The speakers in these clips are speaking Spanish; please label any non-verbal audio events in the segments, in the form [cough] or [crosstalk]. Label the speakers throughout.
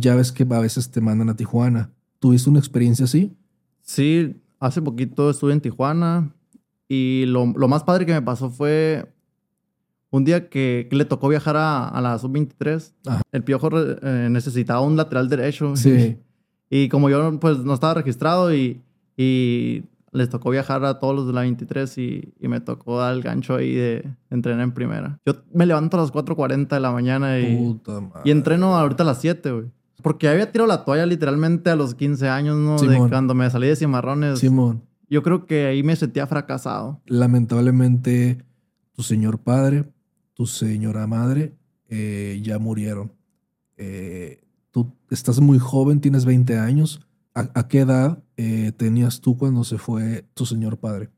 Speaker 1: ya ves que a veces te mandan a Tijuana. ¿Tuviste una experiencia así?
Speaker 2: Sí, hace poquito estuve en Tijuana y lo, lo más padre que me pasó fue un día que, que le tocó viajar a, a la sub-23.
Speaker 1: Ajá.
Speaker 2: El Piojo eh, necesitaba un lateral derecho.
Speaker 1: Sí. [laughs]
Speaker 2: Y como yo pues no estaba registrado y, y les tocó viajar a todos los de la 23 y, y me tocó dar el gancho ahí de, de entrenar en primera. Yo me levanto a las 4.40 de la mañana y,
Speaker 1: Puta madre.
Speaker 2: y entreno ahorita a las 7, güey. Porque había tirado la toalla literalmente a los 15 años, ¿no?
Speaker 1: Simón.
Speaker 2: De cuando me salí de cimarrones.
Speaker 1: Simón,
Speaker 2: Yo creo que ahí me sentía fracasado.
Speaker 1: lamentablemente tu señor padre, tu señora madre eh, ya murieron. Eh, tú estás muy joven, tienes 20 años. ¿A, a qué edad eh, tenías tú cuando se fue tu señor padre?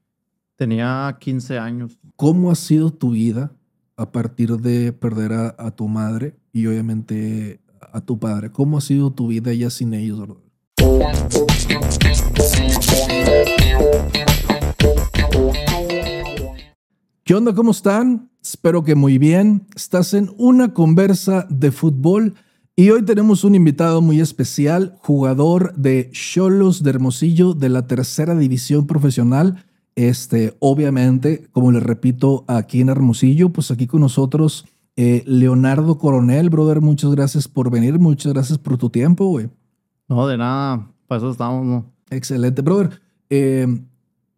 Speaker 2: Tenía 15 años.
Speaker 1: ¿Cómo ha sido tu vida a partir de perder a, a tu madre y obviamente a tu padre? ¿Cómo ha sido tu vida ya sin ellos? ¿Qué onda? ¿Cómo están? Espero que muy bien. Estás en una conversa de fútbol y hoy tenemos un invitado muy especial, jugador de Cholos de Hermosillo de la tercera división profesional. Este, obviamente, como les repito, aquí en Hermosillo, pues aquí con nosotros, eh, Leonardo Coronel, brother, muchas gracias por venir, muchas gracias por tu tiempo, güey.
Speaker 2: No, de nada. Para eso estamos, ¿no?
Speaker 1: Excelente, brother. Eh,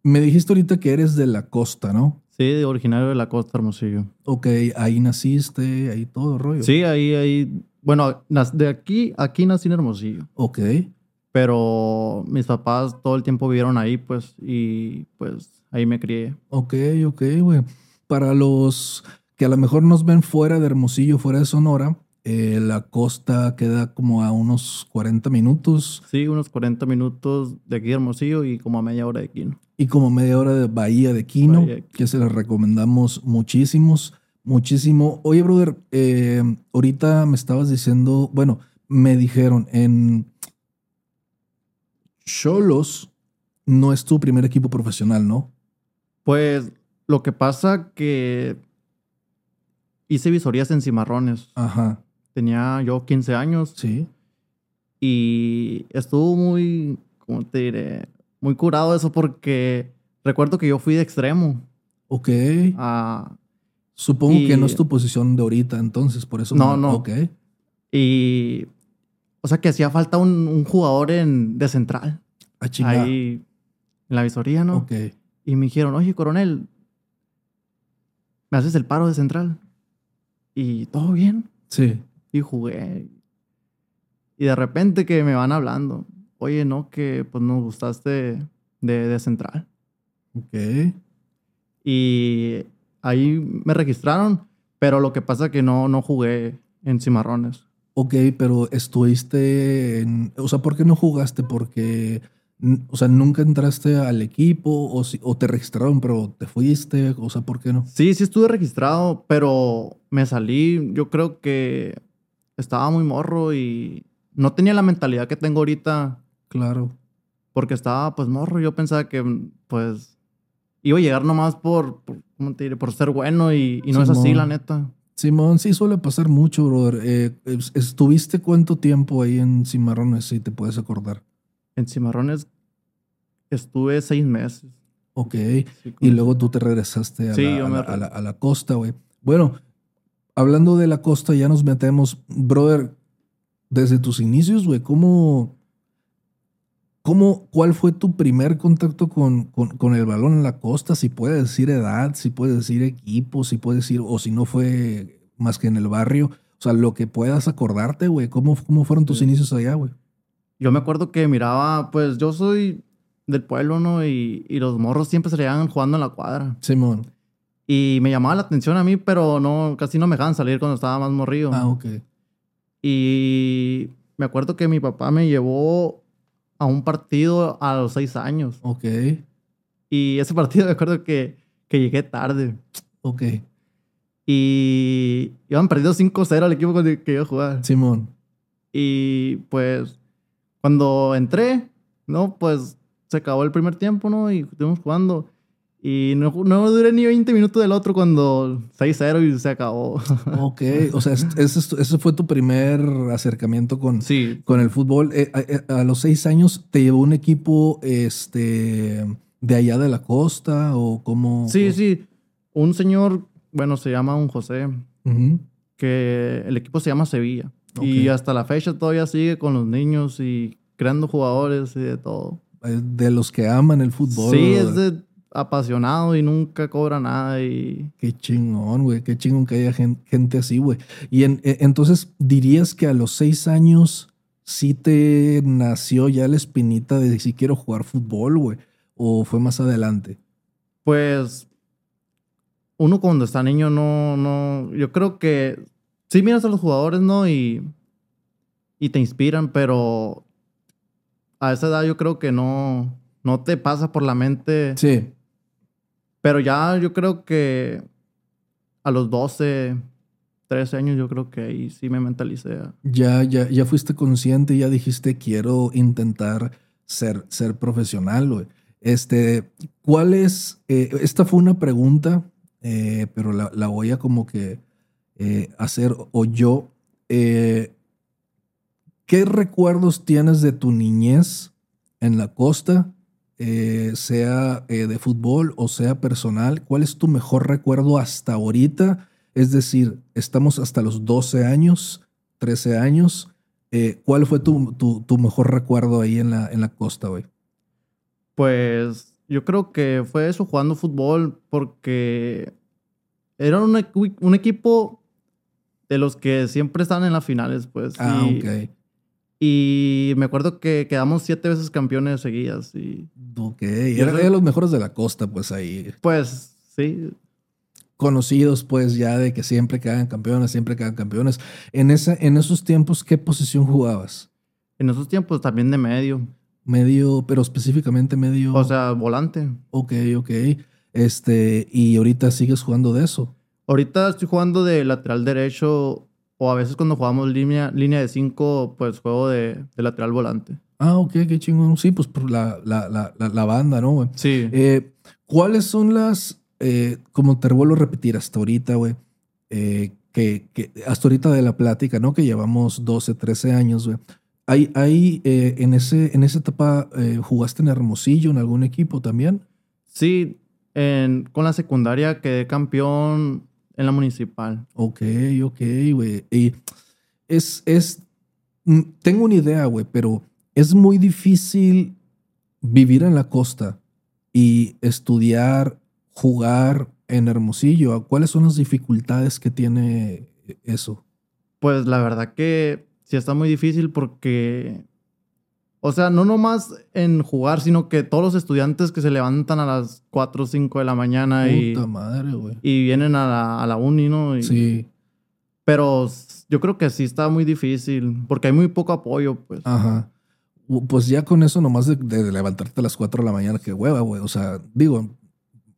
Speaker 1: me dijiste ahorita que eres de la costa, ¿no?
Speaker 2: Sí, originario de la costa Hermosillo.
Speaker 1: Ok, ahí naciste, ahí todo rollo.
Speaker 2: Sí, ahí, ahí. Bueno, de aquí, aquí nací en Hermosillo.
Speaker 1: Ok,
Speaker 2: Pero mis papás todo el tiempo vivieron ahí, pues, y pues ahí me crié.
Speaker 1: ok, ok, güey. Para los que a lo mejor nos ven fuera de Hermosillo, fuera de Sonora, eh, la costa queda como a unos 40 minutos
Speaker 2: Sí, unos 40 minutos de aquí de Hermosillo y como a media hora de aquí. ¿no?
Speaker 1: y como media hora de Bahía de Quino,
Speaker 2: Bahía de Quino.
Speaker 1: que se les recomendamos muchísimos, muchísimo. Oye, brother, eh, ahorita me estabas diciendo, bueno, me dijeron en Cholos no es tu primer equipo profesional, ¿no?
Speaker 2: Pues lo que pasa que hice visorías en cimarrones.
Speaker 1: Ajá,
Speaker 2: Tenía yo 15 años
Speaker 1: sí.
Speaker 2: y estuvo muy, ¿cómo te diré? Muy curado eso porque recuerdo que yo fui de extremo
Speaker 1: Ok.
Speaker 2: a,
Speaker 1: Supongo
Speaker 2: y-
Speaker 1: que no es tu posición de ahorita, entonces, por eso.
Speaker 2: No,
Speaker 1: me-
Speaker 2: no.
Speaker 1: Ok.
Speaker 2: y o sea que hacía falta un, un jugador en, de central
Speaker 1: A chingar.
Speaker 2: ahí en la visoría, ¿no?
Speaker 1: Ok.
Speaker 2: Y me dijeron, oye, coronel, ¿me haces el paro de central? Y todo bien.
Speaker 1: Sí.
Speaker 2: Y jugué. Y de repente que me van hablando, oye, no, que pues nos gustaste de, de central.
Speaker 1: Ok.
Speaker 2: Y ahí me registraron, pero lo que pasa que no, no jugué en cimarrones.
Speaker 1: Ok, pero estuviste en... O sea, ¿por qué no jugaste? Porque... O sea, nunca entraste al equipo o, si- o te registraron, pero te fuiste. O sea, ¿por qué no?
Speaker 2: Sí, sí estuve registrado, pero me salí, yo creo que estaba muy morro y no tenía la mentalidad que tengo ahorita
Speaker 1: Claro.
Speaker 2: porque estaba pues morro. Yo pensaba que pues iba a llegar nomás por, por, ¿cómo te diré? por ser bueno y, y no es así,
Speaker 1: Simón.
Speaker 2: la neta.
Speaker 1: Simón, sí suele pasar mucho, brother. Eh, es- ¿Estuviste cuánto tiempo ahí en Cimarrones, si te puedes acordar?
Speaker 2: En Cimarrones estuve seis meses.
Speaker 1: Ok.
Speaker 2: Sí,
Speaker 1: Y luego tú te regresaste a,
Speaker 2: Sí,
Speaker 1: la,
Speaker 2: yo
Speaker 1: a
Speaker 2: me
Speaker 1: la-
Speaker 2: re-
Speaker 1: a la- a la costa, güey. Bueno, hablando de la costa, ya nos metemos. Brother, desde tus inicios, güey, ¿cómo, cómo, cuál fue tu primer contacto con, con, con el balón en la costa? Si puedes decir edad, si puedes decir equipo, si puedes decir, o si no fue más que en el barrio. O sea, lo que puedas acordarte, güey. ¿Cómo, ¿Cómo fueron tus
Speaker 2: Sí.
Speaker 1: inicios allá, güey?
Speaker 2: Yo me acuerdo que miraba, pues yo soy del pueblo, ¿no? Y, y los morros siempre se jugando en la cuadra.
Speaker 1: Simón.
Speaker 2: Y me llamaba la atención a mí, pero no, casi no me dejaban salir cuando estaba más morrido.
Speaker 1: Ah, ok.
Speaker 2: Y me acuerdo que mi papá me llevó a un partido a los seis años.
Speaker 1: Ok.
Speaker 2: Y ese partido me acuerdo que, que llegué tarde.
Speaker 1: Ok.
Speaker 2: Y iban perdidos 5-0 al equipo con el que iba a jugar.
Speaker 1: Simón.
Speaker 2: Y pues cuando entré, ¿no? Pues se acabó el primer tiempo, ¿no? Y estuvimos jugando. Y no, no duré ni 20 minutos del otro cuando 6-0 y se acabó. [laughs]
Speaker 1: Ok, o sea, es- ese, ese fue tu primer acercamiento con,
Speaker 2: Sí,
Speaker 1: con el fútbol. Eh, a, a- a los seis años te llevó un equipo este, de allá de la costa o cómo?
Speaker 2: sí, sí. Un señor, bueno, se llama un José,
Speaker 1: Ujú.
Speaker 2: que el equipo se llama Sevilla. Y hasta la fecha todavía sigue con los niños y creando jugadores y de todo.
Speaker 1: Eh, De los que aman el fútbol.
Speaker 2: Sí, es de apasionado y nunca cobra nada y...
Speaker 1: Qué chingón, güey. Qué chingón que haya gen- gente así, güey. Y en- e- entonces, ¿dirías que a los seis años sí te nació ya la espinita de si quiero jugar fútbol, güey? ¿O fue más adelante?
Speaker 2: Pues uno cuando está niño no, no, yo creo que sí miras a los jugadores, ¿no? Y, y te inspiran, pero a esa edad yo creo que no, no te pasa por la mente.
Speaker 1: Sí.
Speaker 2: Pero ya yo creo que a los 12, 13 años yo creo que ahí sí me mentalicé.
Speaker 1: Ya, ya, ya fuiste consciente, ya dijiste, quiero intentar ser, ser profesional, güey. Este, ¿cuál es? eh, esta fue una pregunta, eh, pero la, la voy a como que eh, hacer o yo. eh, ¿Qué recuerdos tienes de tu niñez en la costa? eh, sea de fútbol o sea personal. ¿Cuál es tu mejor recuerdo hasta ahorita? Es decir, estamos hasta los 12 años, 13 años. ¿Cuál fue tu, tu- tu mejor recuerdo ahí en la, en la costa, güey?
Speaker 2: Pues yo creo que fue eso jugando fútbol porque era un, un equipo de los que siempre están en las finales, pues.
Speaker 1: Ah,
Speaker 2: y,
Speaker 1: ok.
Speaker 2: y me acuerdo que quedamos siete veces campeones seguidas y
Speaker 1: Ok.
Speaker 2: Yo
Speaker 1: Era de los mejores de la costa, pues ahí.
Speaker 2: pues sí,
Speaker 1: Conocidos, pues ya de que siempre quedan campeones, siempre quedan campeones. En, esa, en esos tiempos, ¿qué posición jugabas?
Speaker 2: en esos tiempos también de medio,
Speaker 1: Medio, pero específicamente medio.
Speaker 2: o sea, volante.
Speaker 1: Ok, ok. Este, y ahorita sigues jugando de eso.
Speaker 2: Ahorita estoy jugando de lateral derecho o a veces cuando jugamos línea, línea de cinco, pues juego de, de lateral volante.
Speaker 1: Ah, ok, qué chingón. Sí, pues por la, la, la, la, la banda, ¿no, güey?
Speaker 2: Sí.
Speaker 1: Eh, ¿Cuáles son las, eh, como te vuelvo a repetir hasta ahorita, güey, eh, que, que hasta ahorita de la plática, ¿no? Que llevamos 12, 13 años, güey. Hay, hay en, ese, en esa etapa, ¿jugaste en Hermosillo, en algún equipo también?
Speaker 2: Sí, en- con la secundaria quedé campeón en la municipal.
Speaker 1: Ok, ok, güey. Y es, es, mm, tengo una idea, güey, pero es muy difícil vivir en la costa y estudiar, jugar en Hermosillo. ¿Cuáles son las dificultades que tiene eso?
Speaker 2: Pues la verdad que sí está muy difícil porque, o sea, no nomás en jugar, sino que todos los estudiantes que se levantan a las 4 o 5 de la mañana y,
Speaker 1: Puta madre, güey.
Speaker 2: y vienen a la, a la uni, ¿no? Y-
Speaker 1: Sí,
Speaker 2: Pero yo creo que sí está muy difícil porque hay muy poco apoyo, pues.
Speaker 1: ajá. Pues ya con eso nomás de, de levantarte a las 4 de la mañana, qué hueva, güey. O sea, digo,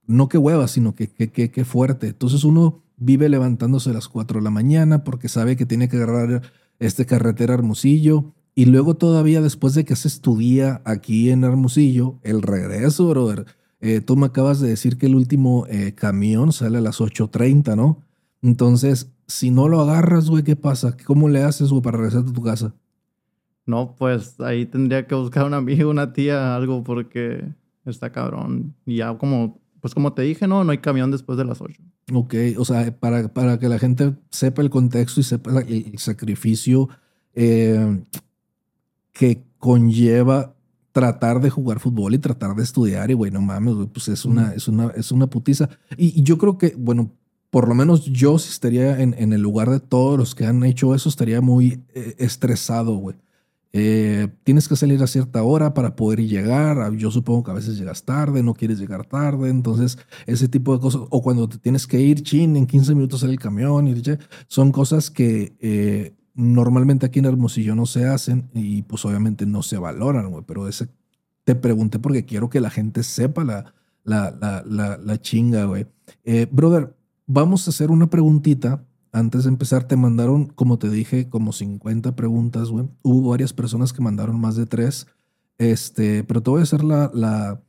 Speaker 1: no que hueva, sino que qué que, que fuerte. Entonces uno vive levantándose a las 4 de la mañana porque sabe que tiene que agarrar este carretera Hermosillo. Y luego todavía después de que se estudia aquí en Hermosillo, el regreso, brother. Eh, tú me acabas de decir que el último eh, camión sale a las 8.30, ¿no? Entonces, si no lo agarras, güey, ¿qué pasa? ¿Cómo le haces, güey, para regresar a tu casa?
Speaker 2: No, pues ahí tendría que buscar un amigo, una tía, algo porque está cabrón. Y ya como, pues como te dije, no, no hay camión después de las 8.
Speaker 1: Ok, o sea, para, para que la gente sepa el contexto y sepa el sacrificio eh, que conlleva tratar de jugar fútbol y tratar de estudiar y güey, no mames, güey, pues es una, es una, es una putiza. Y, y yo creo que, bueno, por lo menos yo si estaría en, en el lugar de todos los que han hecho eso, estaría muy eh, estresado, güey. Eh, tienes que salir a cierta hora para poder llegar. Ah, Yo supongo que a veces llegas tarde, no quieres llegar tarde. Entonces, ese tipo de cosas. O cuando te tienes que ir, chin, en 15 minutos sale el camión. Y, son cosas que eh, normalmente aquí en Hermosillo no se hacen y pues obviamente no se valoran, güey. Pero ese te pregunté porque quiero que la gente sepa la, la, la, la, chinga, güey. Eh, brother, vamos a hacer una preguntita. Antes de empezar, te mandaron, como te dije, como 50 preguntas, güey. Hubo varias personas que mandaron más de tres. Este, pero te voy a hacer la, la,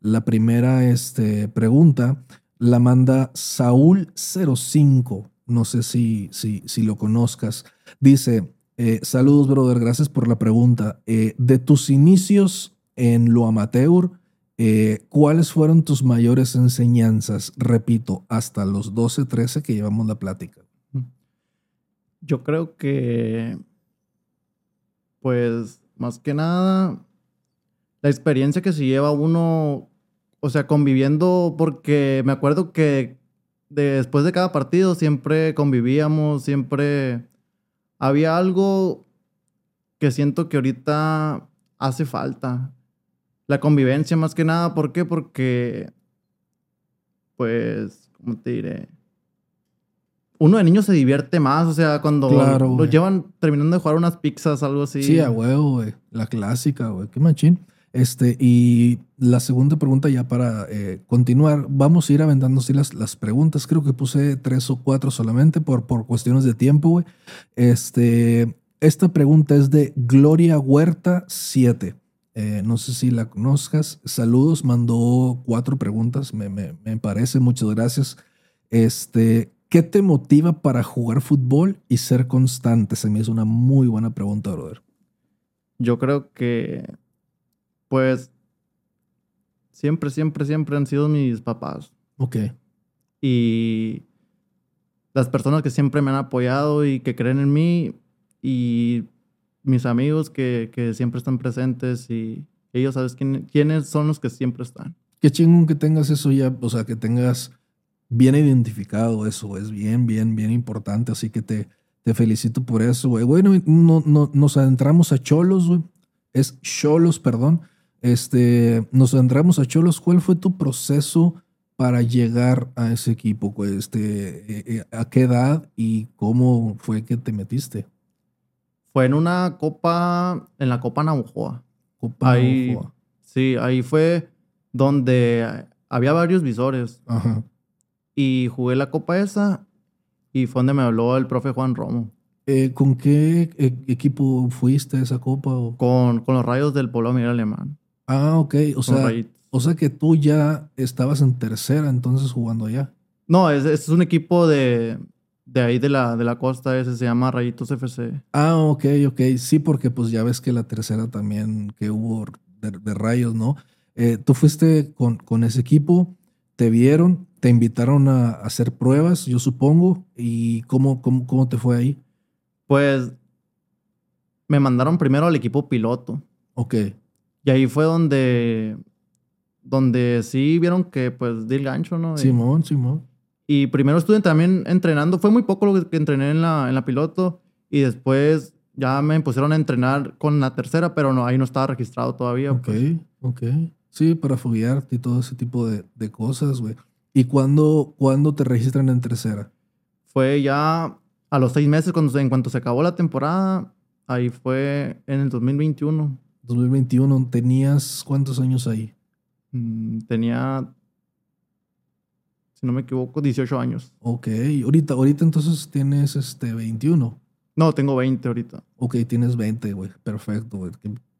Speaker 1: La primera este, pregunta la manda Saúl05. No sé si, si, si lo conozcas. Dice, eh, saludos, brother, gracias por la pregunta. Eh, de tus inicios en lo amateur, eh, ¿cuáles fueron tus mayores enseñanzas? Repito, hasta los 12, 13 que llevamos la plática.
Speaker 2: Yo creo que, pues, más que nada, la experiencia que se lleva uno, o sea, conviviendo, porque me acuerdo que después de cada partido siempre convivíamos, siempre había algo que siento que ahorita hace falta. La convivencia más que nada, ¿por qué? Porque, pues, ¿cómo te diré? Uno de niños se divierte más, o sea, cuando lo llevan terminando de jugar unas pizzas, algo así.
Speaker 1: Sí, a huevo, güey. La clásica, güey. Qué machín. Este, y la segunda pregunta ya para eh, continuar, vamos a ir aventando las, las preguntas. Creo que puse tres o cuatro solamente por, por cuestiones de tiempo, güey. Este, esta pregunta es de Gloria Huerta 7. Eh, no sé si la conozcas. Saludos, mandó cuatro preguntas, me, me, me, parece. Muchas gracias. Este, ¿Qué te motiva para jugar fútbol y ser constante? Se me hizo una muy buena pregunta, brother.
Speaker 2: Yo creo que pues siempre, siempre, siempre han sido mis papás.
Speaker 1: Ok.
Speaker 2: Y las personas que siempre me han apoyado y que creen en mí y mis amigos que, que siempre están presentes y ellos sabes quién, quiénes son los que siempre están.
Speaker 1: Qué chingón que tengas eso ya, o sea, que tengas bien identificado eso, es bien, bien, bien importante, así que te, te felicito por eso, güey. Bueno, no, no, nos adentramos a Cholos, güey. Es Cholos, perdón. Este, nos entramos a Cholos. ¿Cuál fue tu proceso para llegar a ese equipo? Este, eh, eh, ¿A qué edad y cómo fue que te metiste?
Speaker 2: Fue en una copa, en la Copa Naujoa.
Speaker 1: Copa
Speaker 2: ahí, Sí, ahí fue donde había varios visores.
Speaker 1: Ajá.
Speaker 2: Y jugué la copa esa y fue donde me habló el profe Juan Romo.
Speaker 1: Eh, ¿Con qué equipo fuiste a esa copa?
Speaker 2: Con, con los rayos del Polo Miguel Alemán.
Speaker 1: Ah, ok. O sea, o sea que tú ya estabas en tercera entonces jugando allá.
Speaker 2: No, es, es un equipo de, de ahí de la, de la costa, ese se llama Rayitos FC.
Speaker 1: Ah, ok, ok. Sí, porque pues ya ves que la tercera también que hubo de, rayos, ¿no? Eh, tú fuiste con, con ese equipo, te vieron, te invitaron a, hacer pruebas, yo supongo. ¿Y cómo, cómo, cómo te fue ahí?
Speaker 2: Pues me mandaron primero al equipo piloto.
Speaker 1: Ok.
Speaker 2: Y ahí fue donde, donde sí vieron que pues di el gancho, ¿no?
Speaker 1: Simón, Simón.
Speaker 2: Y primero estuve también entrenando, fue muy poco lo que entrené en la, en la piloto y después ya me pusieron a entrenar con la tercera, pero no, ahí no estaba registrado todavía.
Speaker 1: Ok, pues. ok. Sí, para foguearte y todo ese tipo de, de cosas, güey. ¿Y cuándo, cuándo te registran en tercera?
Speaker 2: Fue ya a los seis meses, cuando, en cuanto se acabó la temporada, ahí fue en el 2021.
Speaker 1: 2021, ¿tenías cuántos años ahí?
Speaker 2: Mm, tenía, si no me equivoco, 18 años.
Speaker 1: Ok, ahorita, ahorita entonces tienes este 21.
Speaker 2: No, tengo 20 ahorita.
Speaker 1: Ok, tienes 20, güey. Perfecto, güey.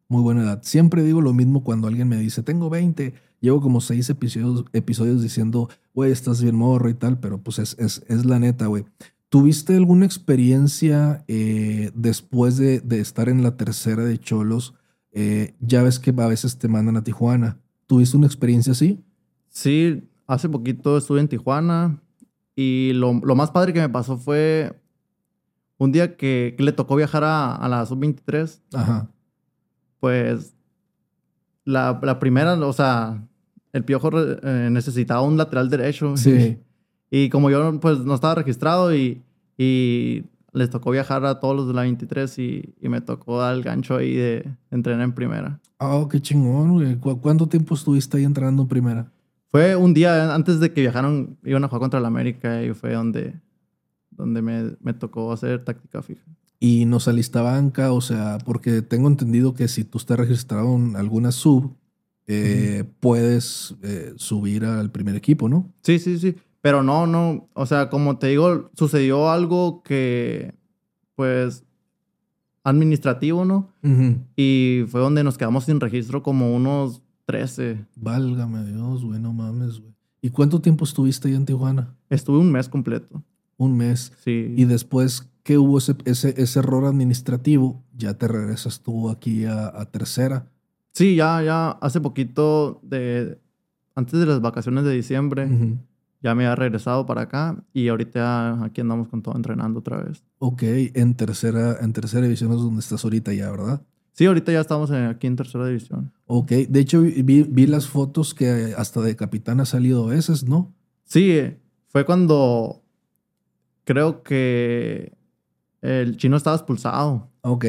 Speaker 1: Muy buena edad. Siempre digo lo mismo cuando alguien me dice, tengo 20. Llevo como seis episodios, episodios diciendo, güey, estás bien morro y tal, pero pues es, es, es la neta, güey. ¿Tuviste alguna experiencia eh, después de, de, estar en la tercera de Cholos? Eh, ya ves que a veces te mandan a Tijuana. ¿Tuviste una experiencia así?
Speaker 2: Sí, hace poquito estuve en Tijuana y lo, más padre que me pasó fue un día que, le tocó viajar a, la sub-23.
Speaker 1: Ajá.
Speaker 2: Pues la, primera, o sea, el Piojo eh, necesitaba un lateral derecho.
Speaker 1: Sí. [laughs]
Speaker 2: Y, como yo pues no estaba registrado y, y les tocó viajar a todos los de la 23 y, y me tocó dar el gancho ahí de entrenar en primera.
Speaker 1: Oh, qué chingón, güey. ¿Cuánto tiempo estuviste ahí entrenando en primera?
Speaker 2: Fue un día antes de que viajaron, iban a jugar contra el América y fue donde, donde me, me tocó hacer táctica fija.
Speaker 1: ¿Y no saliste a banca? O sea, porque tengo entendido que si tú estás registrado en alguna sub, eh, puedes eh, subir al primer equipo, ¿no?
Speaker 2: Sí, sí, sí. Pero no, no, o sea, como te digo, sucedió algo que, pues, administrativo, ¿no? Y fue donde nos quedamos sin registro como unos 13.
Speaker 1: Válgame Dios, güey, no mames, güey. ¿Y cuánto tiempo estuviste ahí en Tijuana?
Speaker 2: Estuve un mes completo.
Speaker 1: Un mes.
Speaker 2: Sí.
Speaker 1: Y después que hubo ese, ese, ese error administrativo, ya te regresas tú aquí a, a tercera.
Speaker 2: Sí, ya, ya hace poquito de antes de las vacaciones de diciembre
Speaker 1: Ujú.
Speaker 2: Ya me había regresado para acá y ahorita aquí andamos con todo entrenando otra vez.
Speaker 1: Ok, en tercera, en tercera división es donde estás ahorita ya, ¿verdad?
Speaker 2: Sí, ahorita ya estamos aquí en tercera división.
Speaker 1: Ok, de hecho vi, vi las fotos que hasta de capitán ha salido a veces, ¿no?
Speaker 2: Sí, fue cuando creo que el chino estaba expulsado.
Speaker 1: Ok,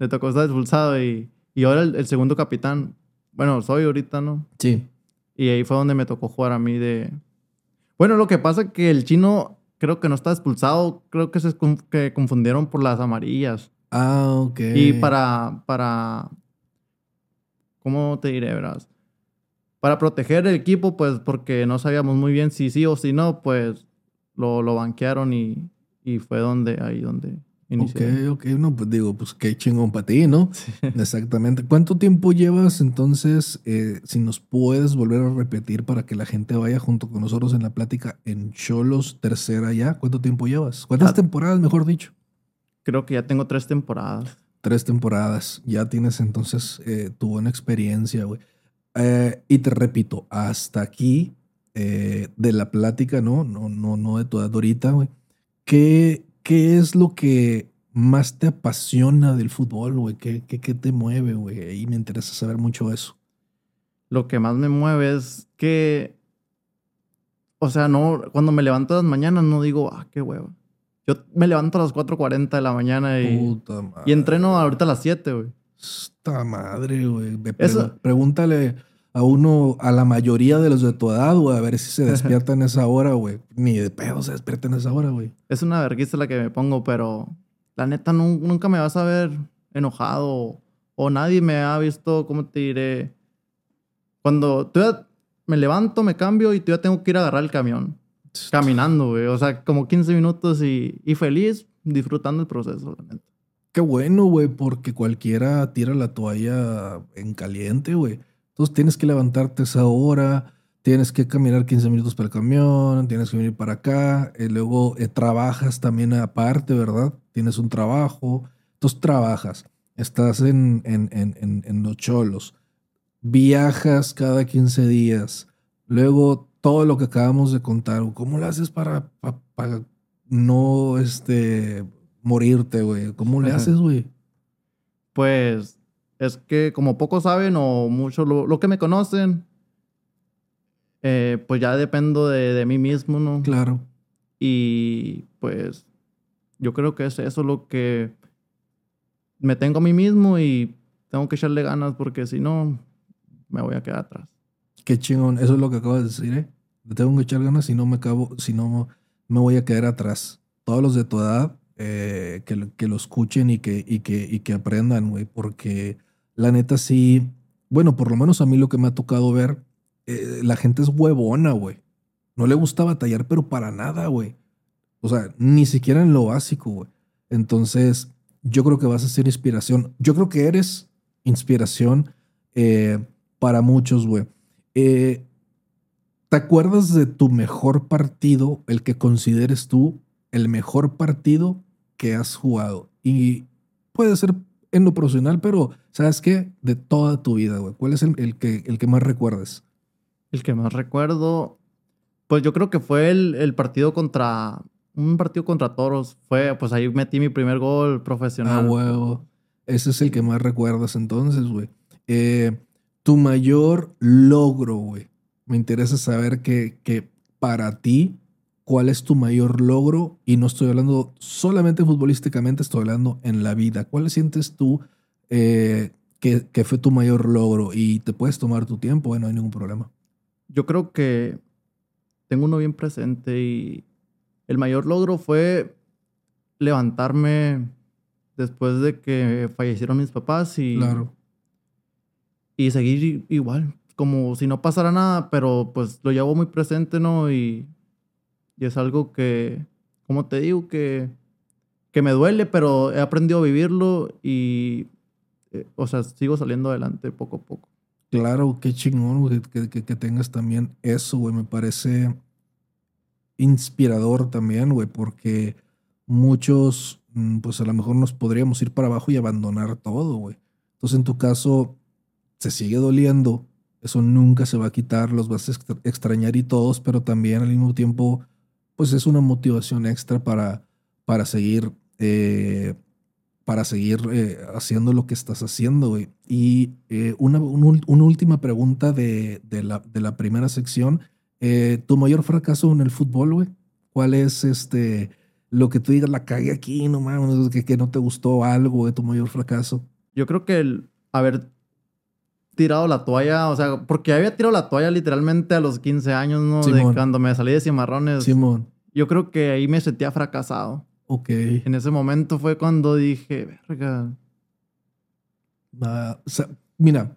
Speaker 2: Le tocó estar expulsado y, y ahora el, el segundo capitán. Bueno, soy ahorita, ¿no?
Speaker 1: sí.
Speaker 2: Y ahí fue donde me tocó jugar a mí de... Bueno, lo que pasa es que el chino creo que no está expulsado. Creo que se que confundieron por las amarillas.
Speaker 1: Ah, ok.
Speaker 2: Y para, para, ¿cómo te diré, verás? Para proteger el equipo, pues porque no sabíamos muy bien si sí o si no, pues lo, lo banquearon y, y fue donde, ahí donde
Speaker 1: Ok, ok, no, pues digo, pues qué chingón para ti, ¿no?
Speaker 2: Sí. [laughs]
Speaker 1: Exactamente. ¿Cuánto tiempo llevas entonces, eh, si nos puedes volver a repetir para que la gente vaya junto con nosotros en la plática en Cholos tercera ya? ¿Cuánto tiempo llevas? ¿Cuántas
Speaker 2: Ah.
Speaker 1: temporadas, mejor dicho?
Speaker 2: Creo que ya tengo tres temporadas.
Speaker 1: Tres temporadas. Ya tienes entonces eh, tu buena experiencia, güey. Eh, y te repito, hasta aquí de la plática, ¿no? No, no, no de toda ahorita, güey. ¿Qué, ¿Qué es lo que más te apasiona del fútbol, güey? ¿Qué, qué, qué te mueve, güey? Ahí me interesa saber mucho eso.
Speaker 2: Lo que más me mueve es que, o sea, no, cuando me levanto las mañanas no digo, ah, qué hueva. Yo me levanto a las 4.40 de la mañana y,
Speaker 1: Puta madre.
Speaker 2: y entreno ahorita a las 7, güey.
Speaker 1: Esta madre, güey. Pregúntale a uno, a la mayoría de los de tu edad, güey, a ver si se despierta en esa hora, güey. Ni de pedo se despierta en esa hora, güey.
Speaker 2: Es una vergüenza la que me pongo, pero la neta nun- nunca me vas a ver enojado o, o nadie me ha visto, ¿cómo te diré? Cuando tú ya me levanto, me cambio y tú ya tengo que ir a agarrar el camión. Caminando, güey. O sea, como 15 minutos y, y feliz, disfrutando el proceso, la neta.
Speaker 1: Qué bueno, güey, porque cualquiera tira la toalla en caliente, güey. Entonces tienes que levantarte esa hora, tienes que caminar 15 minutos para el camión, tienes que venir para acá, y luego eh, trabajas también aparte, ¿verdad? Tienes un trabajo, entonces trabajas, estás en, en, en, en, en los cholos, viajas cada 15 días, luego todo lo que acabamos de contar, ¿cómo lo haces para, pa- para no este, morirte, güey? ¿Cómo le
Speaker 2: Ajá.
Speaker 1: haces, güey?
Speaker 2: Pues es que como pocos saben o muchos lo, lo que me conocen, eh, pues ya dependo de, de mí mismo, ¿no?
Speaker 1: Claro.
Speaker 2: Y pues yo creo que es eso lo que me tengo a mí mismo y tengo que echarle ganas porque si no me voy a quedar atrás.
Speaker 1: Qué chingón, eso es lo que acabas de decir, ¿eh? Le tengo que echar ganas si no me acabo, si no me voy a quedar atrás. Todos los de tu edad, eh, que, que lo escuchen y que, y que, y que aprendan, güey, porque la neta sí, bueno, por lo menos a mí lo que me ha tocado ver, eh, la gente es huevona, güey. No le gusta batallar, pero para nada, güey. O sea, ni siquiera en lo básico, güey. Entonces, yo creo que vas a ser inspiración. Yo creo que eres inspiración eh, para muchos, güey. Eh, ¿Te acuerdas de tu mejor partido, el que consideres tú el mejor partido que has jugado? Y puede ser en lo profesional, pero ¿sabes qué? De toda tu vida, güey. ¿Cuál es el, el que, el que más recuerdes?
Speaker 2: El que más recuerdo, pues yo creo que fue el, el partido contra, un partido contra Toros. Fue, pues ahí metí mi primer gol
Speaker 1: Ah,
Speaker 2: profesional.
Speaker 1: huevo. Ese es el que más recuerdas entonces, güey. Eh, tu mayor logro, güey. Me interesa saber que, que para ti, ¿cuál es tu mayor logro? Y no estoy hablando solamente futbolísticamente, estoy hablando en la vida. ¿Cuál sientes tú eh, que, que fue tu mayor logro? Y te puedes tomar tu tiempo, eh, no hay ningún problema.
Speaker 2: Yo creo que tengo uno bien presente y el mayor logro fue levantarme después de que fallecieron mis papás y,
Speaker 1: Claro.
Speaker 2: y seguir igual, como si no pasara nada, pero pues lo llevo muy presente, ¿no? Y, y es algo que, como te digo, que, que me duele, pero he aprendido a vivirlo y, eh, o sea, sigo saliendo adelante poco a poco.
Speaker 1: Claro, qué chingón, güey, que, que, que tengas también eso, güey. Me parece inspirador también, güey, porque muchos, mm, pues a lo mejor nos podríamos ir para abajo y abandonar todo, güey. Entonces, en tu caso, se sigue doliendo, eso nunca se va a quitar, los vas a extrañar y todos, pero también al mismo tiempo, pues es una motivación extra para, para seguir, eh, para seguir eh, haciendo lo que estás haciendo, güey. Y eh, una, una, última pregunta de, de, la, de la primera sección. ¿Tu mayor fracaso en el fútbol, güey? ¿Cuál es este lo que tú digas, la cagué aquí, no mames, que, que no te gustó algo de tu mayor fracaso?
Speaker 2: Yo creo que el haber tirado la toalla, o sea, porque había tirado la toalla literalmente a los 15 años, ¿no? De cuando me salí de cimarrones.
Speaker 1: Simón.
Speaker 2: Yo creo que ahí me sentía fracasado.
Speaker 1: Ok.
Speaker 2: En ese momento fue cuando dije, verga.
Speaker 1: Ah, o sea, mira,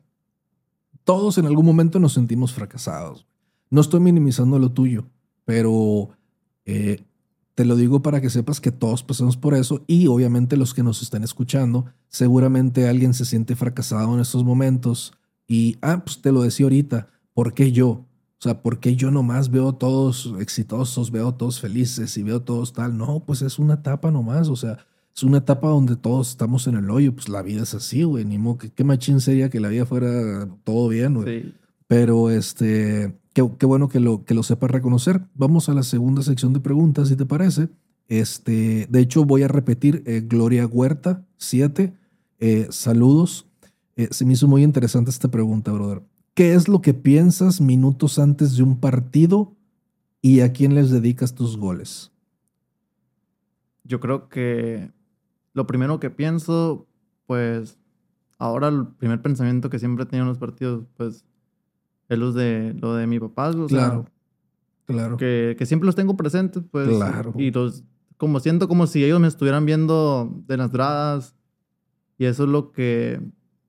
Speaker 1: todos en algún momento nos sentimos fracasados. No estoy minimizando lo tuyo, pero eh, te lo digo para que sepas que todos pasamos por eso y obviamente los que nos están escuchando, seguramente alguien se siente fracasado en estos momentos y, ah, pues te lo decía ahorita, ¿por qué yo? O sea, ¿por qué yo nomás veo todos exitosos, veo todos felices y veo todos tal? No, pues es una etapa nomás, o sea, es una etapa donde todos estamos en el hoyo, pues la vida es así, güey, ni modo, ¿qué, machín sería que la vida fuera todo bien, güey? Sí. Pero este, Qué, bueno que lo, que lo sepas reconocer. Vamos a la segunda sección de preguntas, si te parece. Este, de hecho, voy a repetir eh, Gloria Huerta, 7. Eh, saludos. Eh, se me hizo muy interesante esta pregunta, brother. ¿Qué es lo que piensas minutos antes de un partido y a quién les dedicas tus goles?
Speaker 2: Yo creo que lo primero que pienso, pues ahora el primer pensamiento que siempre he tenido en los partidos, pues es lo de, lo de mi papá.
Speaker 1: claro, claro.
Speaker 2: Que, que, siempre los tengo presentes, pues. Claro. Y los, como siento como si ellos me estuvieran viendo de las gradas. Y eso es lo que,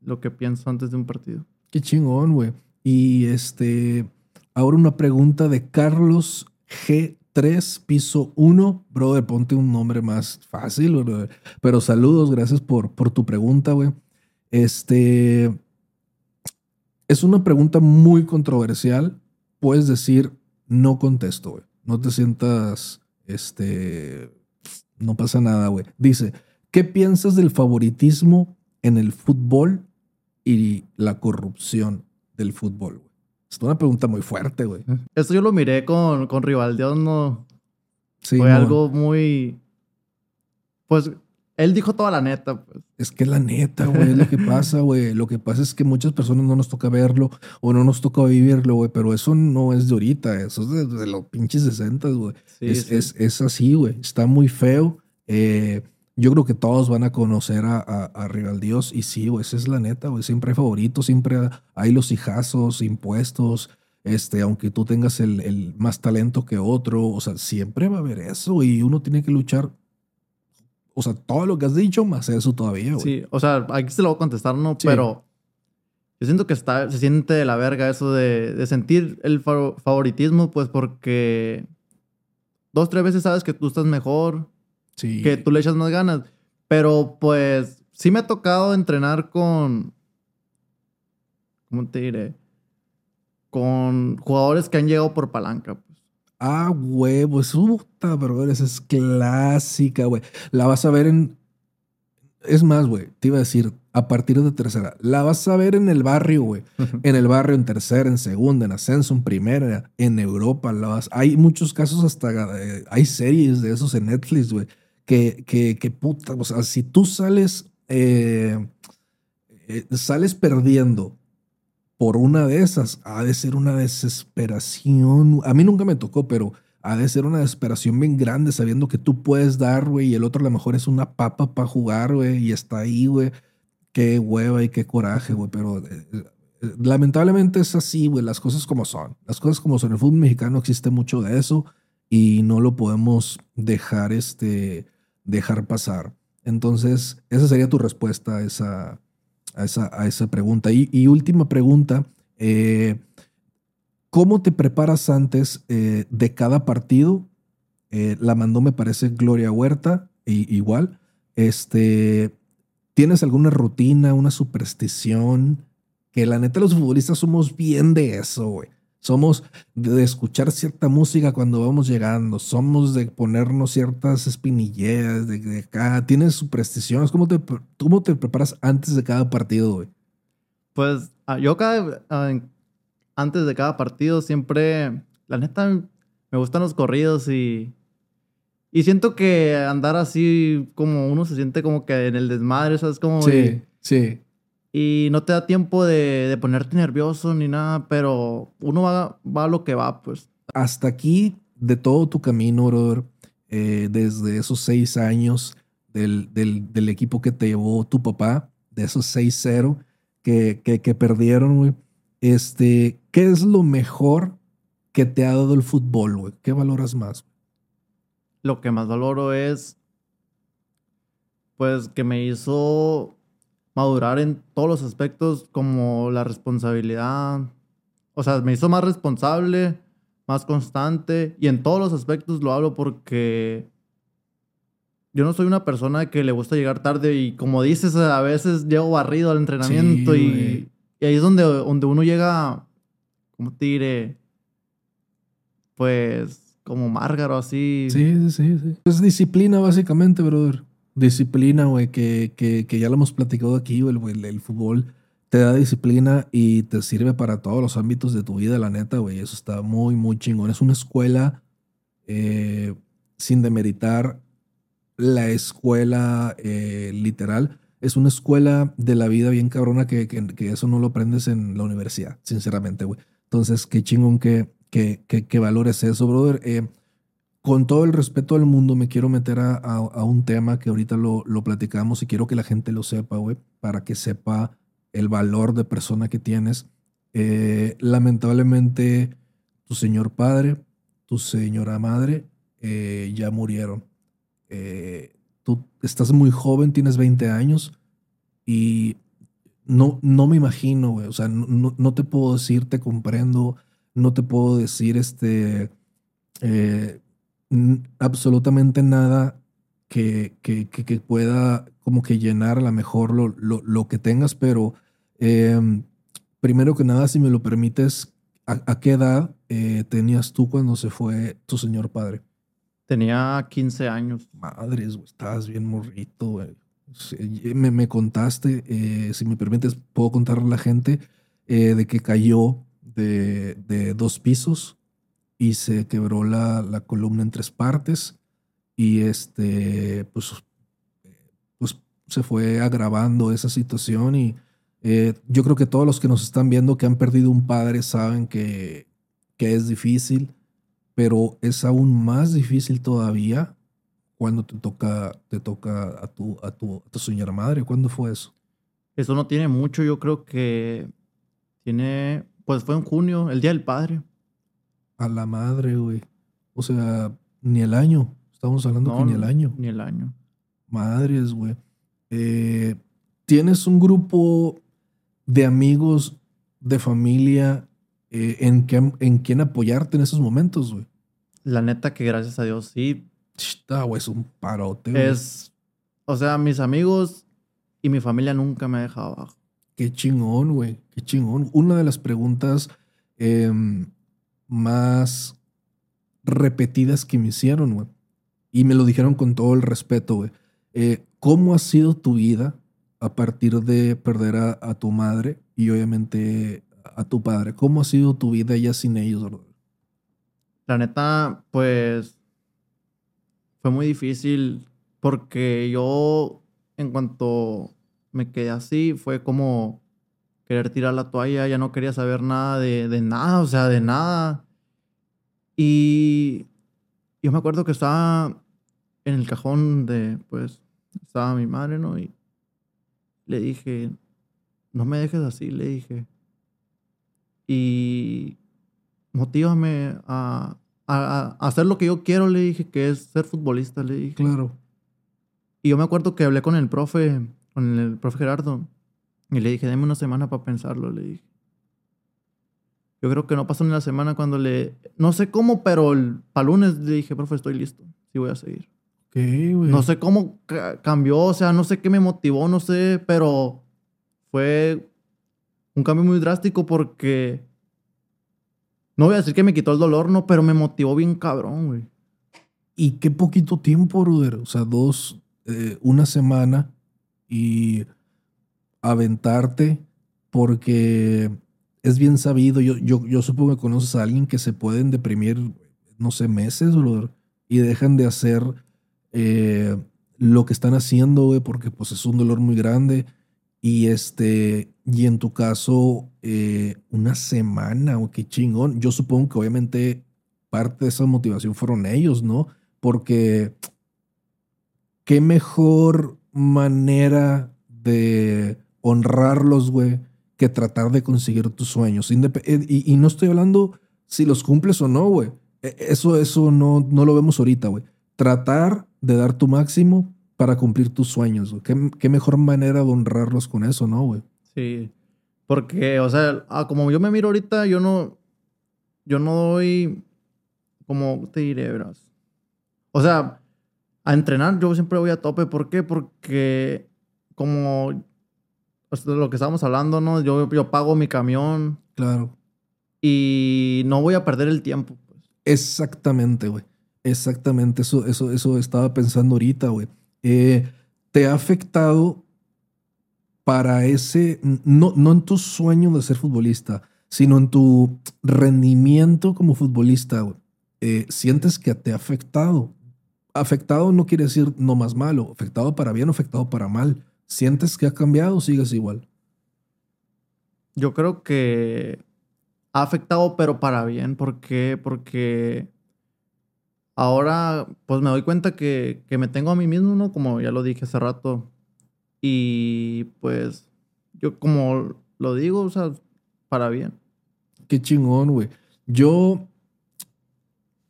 Speaker 2: lo que pienso antes de un partido.
Speaker 1: Qué chingón, güey. Y este, ahora una pregunta de Carlos G3, piso 1. Brother, ponte un nombre más fácil, Pero saludos, gracias por, por tu pregunta, güey. Este, es una pregunta muy controversial. Puedes decir, no contesto, güey. No te sientas, este, no pasa nada, güey. Dice, ¿qué piensas del favoritismo en el fútbol y la corrupción del fútbol, güey? Es una pregunta muy fuerte, güey.
Speaker 2: Esto yo lo miré con, con Rivaldión, no. Sí, Fue algo muy. Pues él dijo toda la neta, pues.
Speaker 1: Es que la neta, güey, es lo que pasa, [laughs] güey. Lo que pasa es que muchas personas no nos toca verlo o no nos toca vivirlo, güey. Pero eso no es de ahorita, eso es de, los pinches 60, güey. es, Es, es, así, güey. Está muy feo. Eh, yo creo que todos van a conocer a, a, Rival Dios. Y sí, güey, esa es la neta, güey. Siempre hay favoritos, siempre hay los hijazos, impuestos. Este, aunque tú tengas el, el más talento que otro, o sea, siempre va a haber eso y uno tiene que luchar o sea, todo lo que has dicho, más eso todavía, güey.
Speaker 2: Sí, o sea, aquí se lo voy a contestar, ¿no? Pero yo siento que está, se siente de la verga eso de, de sentir el favoritismo, pues porque dos, tres veces sabes que tú estás mejor, sí. que tú le echas más ganas. Pero pues sí me ha tocado entrenar con, ¿cómo te diré? Con jugadores que han llegado por palanca.
Speaker 1: Ah, huevo, es puta, bro, esa es clásica, güey. La vas a ver en. Es más, güey, te iba a decir, a partir de tercera. La vas a ver en el barrio, güey. en el barrio, en tercera, en segunda, en ascenso, en primera, en Europa. La vas... Hay muchos casos hasta. Eh, hay series de esos en Netflix, güey. Que, que, que puta. O sea, si tú sales. Eh, eh, sales perdiendo por una de esas, ha de ser una desesperación. A mí nunca me tocó, pero ha de ser una desesperación bien grande sabiendo que tú puedes dar, güey, y el otro a lo mejor es una papa para jugar, güey, y está ahí, güey. Qué hueva y qué coraje, güey, pero eh, lamentablemente es así, güey, las cosas como son. Las cosas como son. En el fútbol mexicano existe mucho de eso y no lo podemos dejar, este, dejar pasar. Entonces, esa sería tu respuesta a esa, a esa, a esa pregunta. Y, última pregunta, eh, ¿cómo te preparas antes eh, de cada partido? Eh, la mandó, me parece, Gloria Huerta, y, igual. Este, ¿Tienes alguna rutina, una superstición Que la neta los futbolistas somos bien de eso, güey. Somos de escuchar cierta música cuando vamos llegando. Somos de ponernos ciertas espinilleras de, de acá. Tienes supersticiones. ¿Cómo te, ¿Cómo te preparas antes de cada partido, güey?
Speaker 2: Pues ah, yo cada, ah, antes de cada partido siempre, la neta, me gustan los corridos y, y siento que andar así como uno se siente como que en el desmadre, ¿sabes? Como
Speaker 1: Sí, sí.
Speaker 2: Y no te da tiempo de, de ponerte nervioso ni nada, pero uno va, va a lo que va, pues.
Speaker 1: Hasta aquí, de todo tu camino, brother, eh, desde esos seis años del, del, del equipo que te llevó tu papá, de esos 6-0 que, que, que perdieron, güey. Este, ¿qué es lo mejor que te ha dado el fútbol, güey? ¿Qué valoras más?
Speaker 2: Lo que más valoro es, pues, que me hizo madurar en todos los aspectos, como la responsabilidad. O sea, me hizo más responsable, más constante, y en todos los aspectos lo hablo porque yo no soy una persona que le gusta llegar tarde y como dices, a veces llego barrido al entrenamiento
Speaker 1: Sí,
Speaker 2: y, ahí es donde, donde uno llega, ¿cómo te diré? Pues como Márgaro así.
Speaker 1: Sí, sí, sí, sí. Es disciplina, básicamente, brother. Disciplina, güey, que, que, que ya lo hemos platicado aquí, güey, el, el fútbol te da disciplina y te sirve para todos los ámbitos de tu vida, la neta, güey. Eso está muy, muy chingón. Es una escuela, eh, sin demeritar la escuela eh, literal, es una escuela de la vida bien cabrona que, que, que eso no lo aprendes en la universidad, sinceramente, güey. Entonces, qué chingón que, que, que, valores eso, brother. Eh, con todo el respeto del mundo, me quiero meter a, a, a un tema que ahorita lo, lo platicamos y quiero que la gente lo sepa, güey, para que sepa el valor de persona que tienes. Eh, lamentablemente, tu señor padre, tu señora madre, eh, ya murieron. Eh, tú estás muy joven, tienes 20 años y no, no me imagino, güey. O sea, no, no, te puedo decir, te comprendo, no te puedo decir este, eh, absolutamente nada que, que, que, pueda como que llenar a lo mejor lo, lo, lo que tengas, pero em, primero que nada, si me lo permites, ¿a, a qué edad eh, tenías tú cuando se fue tu señor padre?
Speaker 2: Tenía 15 años.
Speaker 1: Madres, güey, estabas bien morrito, güey. Me, me contaste, eh, si me permites, puedo contarle a la gente eh, de que cayó de, de dos pisos y se quebró la, la columna en tres partes y este, pues, pues se fue agravando esa situación y eh, yo creo que todos los que nos están viendo que han perdido un padre saben que, que es difícil, pero es aún más difícil todavía cuando te toca, te toca a tu, a tu, a tu señora madre. ¿Cuándo fue eso?
Speaker 2: Eso no tiene mucho, yo creo que tiene, pues fue en junio, el Día del Padre.
Speaker 1: A la madre, güey. O sea, ni el año. Estamos hablando que ni el año.
Speaker 2: Ni el año.
Speaker 1: Madres, güey. Eh, ¿Tienes un grupo de amigos, de familia, eh, en, que, en quien apoyarte en esos momentos, güey?
Speaker 2: La neta que gracias a Dios sí.
Speaker 1: Está, güey, es un parote, güey.
Speaker 2: Es, o sea, mis amigos y mi familia nunca me ha dejado abajo.
Speaker 1: Qué chingón, güey. Qué chingón. Una de las preguntas em, más repetidas que me hicieron, güey. Y me lo dijeron con todo el respeto, güey. Eh, ¿Cómo ha sido tu vida a partir de perder a, tu madre y obviamente a tu padre? ¿Cómo ha sido tu vida ya sin ellos, bro?
Speaker 2: La neta, pues fue muy difícil porque yo, en cuanto me quedé así, fue como querer tirar la toalla, ya no quería saber nada de, de nada, o sea, de nada. Y yo me acuerdo que estaba en el cajón de, pues, estaba mi madre, ¿no? Y le dije, no me dejes así, le dije. Y motívame a, a, a hacer lo que yo quiero, le dije, que es ser futbolista, le dije.
Speaker 1: Claro.
Speaker 2: Y yo me acuerdo que hablé con el profe, con el profe Gerardo, y le dije, dame una semana para pensarlo, le dije. Yo creo que no pasó ni la semana cuando le... No sé cómo, pero el, para lunes le dije, profe, estoy listo. Sí voy a seguir.
Speaker 1: Ok, güey.
Speaker 2: No sé cómo ca- cambió, o sea, no sé qué me motivó, no sé, pero fue Un cambio muy drástico porque... No voy a decir que me quitó el dolor, no, pero me motivó bien cabrón, güey.
Speaker 1: Y qué poquito tiempo, brother. O sea, dos, eh, una semana y aventarte porque es bien sabido. Yo, yo, supongo que conoces a alguien que se pueden deprimir, no sé, meses, y dejan de hacer eh, lo que están haciendo, güey, porque pues es un dolor muy grande. Y este, y en tu caso, eh, una semana, o qué chingón. Yo supongo que obviamente parte de esa motivación fueron ellos, ¿no? Porque qué mejor manera de honrarlos, güey, que tratar de conseguir tus sueños. Eh, y, no estoy hablando si los cumples o no, güey. E, eso, eso no, no lo vemos ahorita, güey. Tratar de dar tu máximo para cumplir tus sueños, güey. ¿Qué, mejor manera de honrarlos con eso, ¿no, güey?
Speaker 2: Sí. Porque, o sea, ah, como yo me miro ahorita, yo no, yo no doy, como te diré, bros? O sea, a entrenar yo siempre voy a tope. ¿Por qué? Porque como lo que estábamos hablando, ¿no? Yo, yo pago mi camión.
Speaker 1: Claro.
Speaker 2: Y no voy a perder el tiempo. Pues.
Speaker 1: Exactamente, güey. Exactamente. Eso, eso, eso estaba pensando ahorita, güey. Eh, ¿Te ha afectado para ese, no, no en tu sueño de ser futbolista, sino en tu rendimiento como futbolista, güey? Eh, ¿Sientes que te ha afectado? Afectado no quiere decir no más malo, afectado para bien o afectado para mal. ¿Sientes que ha cambiado o sigues igual?
Speaker 2: Yo creo que ha afectado, pero para bien. ¿Por qué? Porque ahora, pues me doy cuenta que, me tengo a mí mismo, ¿no? Como ya lo dije hace rato. Y pues, yo como lo digo, o sea, para bien.
Speaker 1: Qué chingón, güey. Yo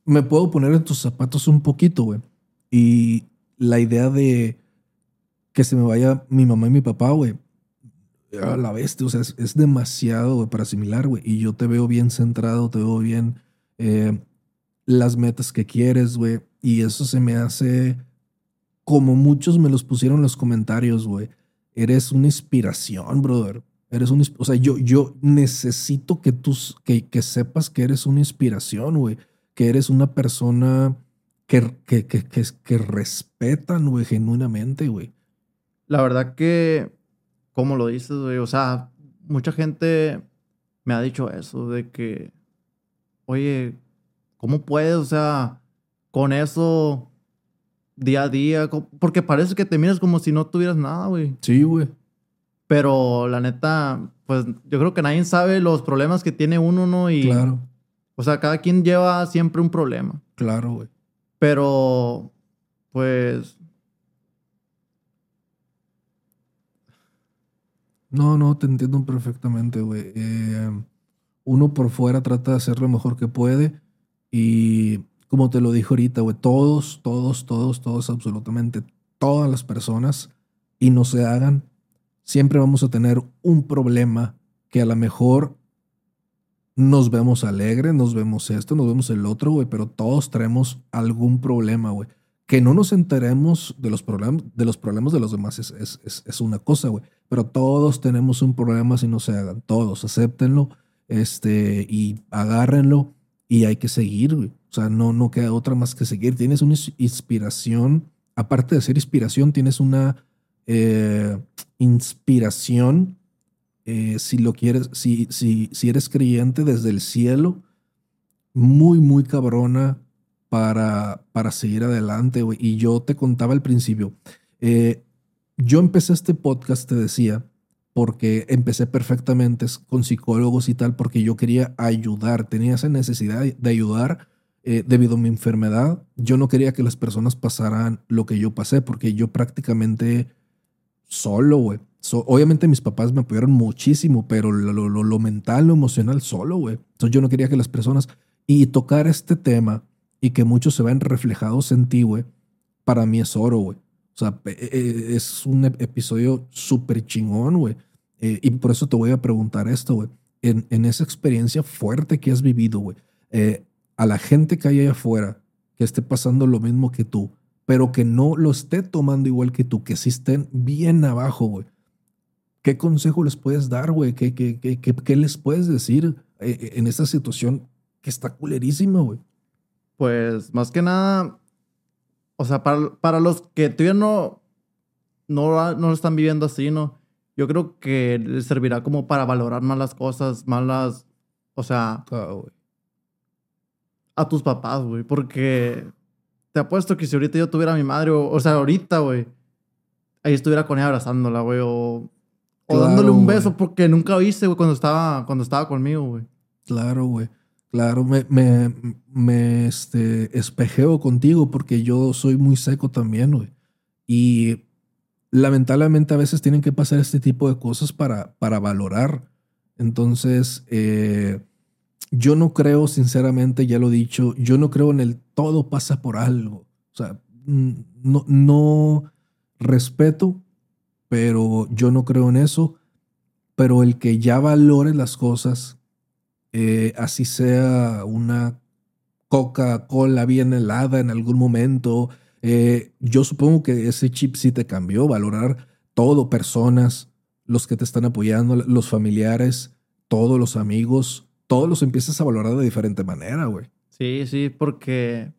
Speaker 1: me puedo poner en tus zapatos un poquito, güey. Y la idea de que se me vaya mi mamá y mi papá, güey. A la bestia, o sea, es, demasiado para asimilar, güey. Y yo te veo bien centrado, te veo bien eh, las metas que quieres, güey. Y eso se me hace como muchos me los pusieron en los comentarios, güey. Eres una inspiración, brother. Eres un, o sea, yo, yo necesito que tú, que, que sepas que eres una inspiración, güey. Que eres una persona que, que, que, que, que respetan, güey, genuinamente, güey.
Speaker 2: La verdad que, como lo dices, güey, o sea, mucha gente me ha dicho eso, de que, oye, ¿cómo puedes, o sea, con eso día a día? Porque parece que te miras como si no tuvieras nada, güey.
Speaker 1: Sí, güey.
Speaker 2: Pero la neta, pues yo creo que nadie sabe los problemas que tiene uno, ¿no? Y,
Speaker 1: claro.
Speaker 2: O sea, cada quien lleva siempre un problema.
Speaker 1: Claro, güey.
Speaker 2: Pero, pues,
Speaker 1: No, no, te entiendo perfectamente, güey. Eh, uno por fuera trata de hacer lo mejor que puede y como te lo dijo ahorita, güey, todos, todos, todos, todos, absolutamente todas las personas y no se hagan, siempre vamos a tener un problema que a lo mejor nos vemos alegres, nos vemos esto, nos vemos el otro, güey, pero todos traemos algún problema, güey. Que no nos enteremos de los problemas de los, problemas de los demás es, es, es una cosa, güey. Pero todos tenemos un problema si no se hagan. Todos, acéptenlo este, y agárrenlo y hay que seguir. O sea, no, no queda otra más que seguir. Tienes una inspiración, aparte de ser inspiración, tienes una eh, inspiración, eh, si lo quieres, si, si, si eres creyente desde el cielo, muy, muy cabrona para, para seguir adelante, güey. Y yo te contaba al principio, eh, yo empecé este podcast, te decía, porque empecé perfectamente con psicólogos y tal, porque yo quería ayudar, tenía esa necesidad de ayudar eh, debido a mi enfermedad. Yo no quería que las personas pasaran lo que yo pasé, porque yo prácticamente solo, güey. obviamente mis papás me apoyaron muchísimo, pero lo, lo, lo mental, lo emocional, solo, güey. Entonces yo no quería que las personas... Y tocar este tema y que muchos se vean reflejados en ti, güey, para mí es oro, güey. O sea, e, e, es un episodio súper chingón, güey. Eh, y por eso te voy a preguntar esto, güey. En, esa experiencia fuerte que has vivido, güey, eh, a la gente que hay allá afuera, que esté pasando lo mismo que tú, pero que no lo esté tomando igual que tú, que sí estén bien abajo, güey. ¿qué consejo les puedes dar, güey? ¿Qué, qué, qué, qué, les puedes decir eh, en esta situación que está culerísima, güey?
Speaker 2: Pues más que nada, o sea, para, para los que todavía no, no, no lo están viviendo así, ¿no? Yo creo que les servirá como para valorar más las cosas, más las, o sea,
Speaker 1: Ah,
Speaker 2: a tus papás, güey. Porque te apuesto que si ahorita yo tuviera a mi madre, o, o sea, ahorita, güey, ahí estuviera con ella abrazándola, güey, o, dándole un beso, porque nunca lo hice, güey, cuando estaba, cuando estaba conmigo, güey.
Speaker 1: Claro, güey. Claro, me, me, este, espejeo contigo porque yo soy muy seco también, güey. Y lamentablemente a veces tienen que pasar este tipo de cosas para, para valorar. Entonces, eh, yo no creo, sinceramente, ya lo he dicho, yo no creo en el todo pasa por algo. O sea, no, no respeto, pero yo no creo en eso. Pero el que ya valore las cosas, eh, así sea una Coca-Cola bien helada en algún momento, eh, yo supongo que ese chip sí te cambió, valorar todo, personas, los que te están apoyando, los familiares, todos los amigos, todos los empiezas a valorar de diferente manera, güey.
Speaker 2: Sí, sí, porque,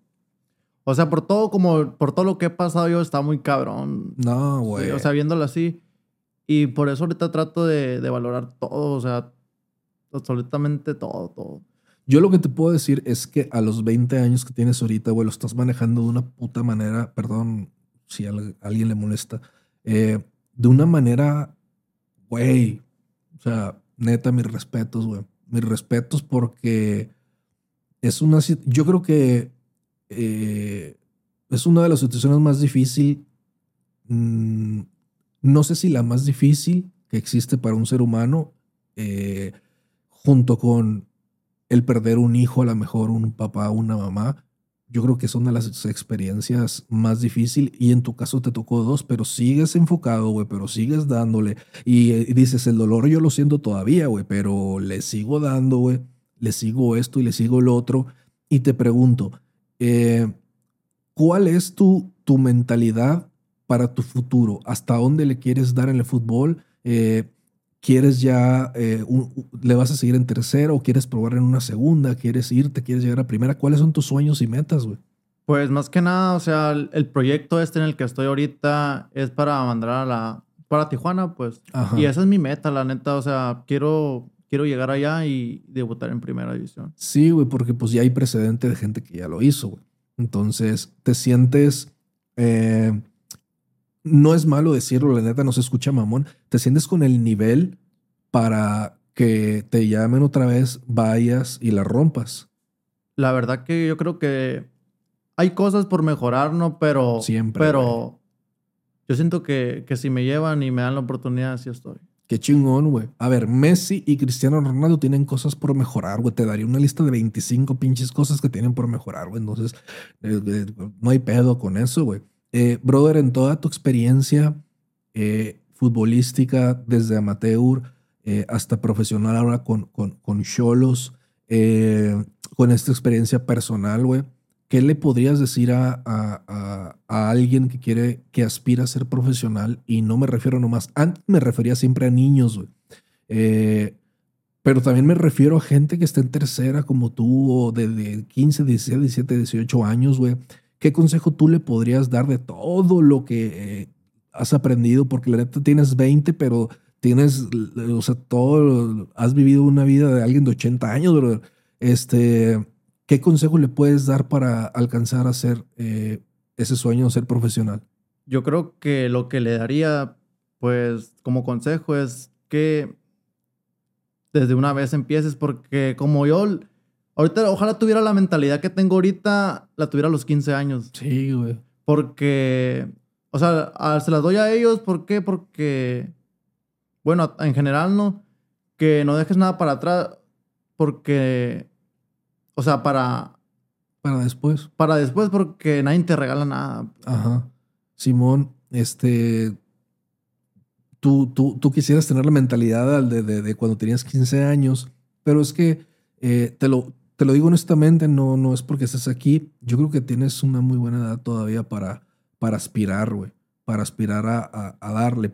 Speaker 2: o sea, por todo, como, por todo lo que he pasado yo, está muy cabrón.
Speaker 1: No,
Speaker 2: Sí,
Speaker 1: güey.
Speaker 2: o sea, viéndolo así. Y por eso ahorita trato de, de valorar todo, o sea, absolutamente todo, todo.
Speaker 1: Yo lo que te puedo decir es que a los 20 años que tienes ahorita, güey, lo estás manejando de una puta manera, perdón si a al- a alguien le molesta, eh, de una manera, güey, o sea, neta, mis respetos, güey. Mis respetos porque es una, yo creo que eh, es una de las situaciones más difíciles, mm, no sé si la más difícil que existe para un ser humano, eh, junto con el perder un hijo, a lo mejor un papá, una mamá. Yo creo que son de las experiencias más difíciles y en tu caso te tocó dos, pero sigues enfocado, güey, pero sigues dándole y, eh, y dices, el dolor yo lo siento todavía, güey, pero le sigo dando, güey, le sigo esto y le sigo lo otro y te pregunto, eh, ¿cuál es tu, tu mentalidad para tu futuro? ¿Hasta dónde le quieres dar en el fútbol? Eh, ¿Quieres ya, eh, un- le vas a seguir en tercera o quieres probar en una segunda? ¿Quieres irte? ¿Quieres llegar a primera? ¿Cuáles son tus sueños y metas, güey?
Speaker 2: Pues más que nada, o sea, el, el proyecto este en el que estoy ahorita es para mandar a la, para Tijuana, pues.
Speaker 1: Ajá.
Speaker 2: Y esa es mi meta, la neta, o sea, quiero, quiero llegar allá y debutar en primera división.
Speaker 1: Sí, güey, porque pues ya hay precedente de gente que ya lo hizo, güey. Entonces, te sientes, eh, no es malo decirlo, la neta no se escucha mamón, te sientes con el nivel para que te llamen otra vez, vayas y la rompas.
Speaker 2: La verdad que yo creo que hay cosas por mejorar, ¿no? Pero,
Speaker 1: Siempre,
Speaker 2: pero yo siento que, que si me llevan y me dan la oportunidad, sí estoy.
Speaker 1: Qué chingón, güey. A ver, Messi y Cristiano Ronaldo tienen cosas por mejorar, güey. Te daría una lista de 25 pinches cosas que tienen por mejorar, güey. Entonces, eh, eh, no hay pedo con eso, güey. Eh, brother, en toda tu experiencia eh, futbolística, desde amateur eh, hasta profesional ahora con con con Cholos, eh, con esta experiencia personal, güey, ¿qué le podrías decir a, a- a- a alguien que quiere, que aspira a ser profesional? Y no me refiero nomás, antes me refería siempre a niños, güey. Eh, pero también me refiero a gente que está en tercera como tú, o de, de 15, 16, 17, 18 años, güey. ¿Qué consejo tú le podrías dar de todo lo que eh, has aprendido? Porque la neta tienes 20, pero tienes, o sea, todo, has vivido una vida de alguien de 80 años, bro. Este, ¿qué consejo le puedes dar para alcanzar a ser eh, ese sueño ser profesional?
Speaker 2: Yo creo que lo que le daría, pues, como consejo es que desde una vez empieces, porque como yo, ahorita ojalá tuviera la mentalidad que tengo ahorita, la tuviera a los 15 años.
Speaker 1: Sí, güey.
Speaker 2: Porque, o sea, a- se las doy a ellos, ¿por qué? Porque, bueno, en general, ¿no? Que no dejes nada para atrás, porque, o sea, para,
Speaker 1: Para después.
Speaker 2: para después, porque nadie te regala nada.
Speaker 1: Ajá. Simón, este. Tú, tú, tú quisieras tener la mentalidad al de, de- de cuando tenías 15 años, pero es que eh, te, lo, te lo digo honestamente, no, no es porque estés aquí. Yo creo que tienes una muy buena edad todavía para, para aspirar, güey. Para aspirar a, a- a darle.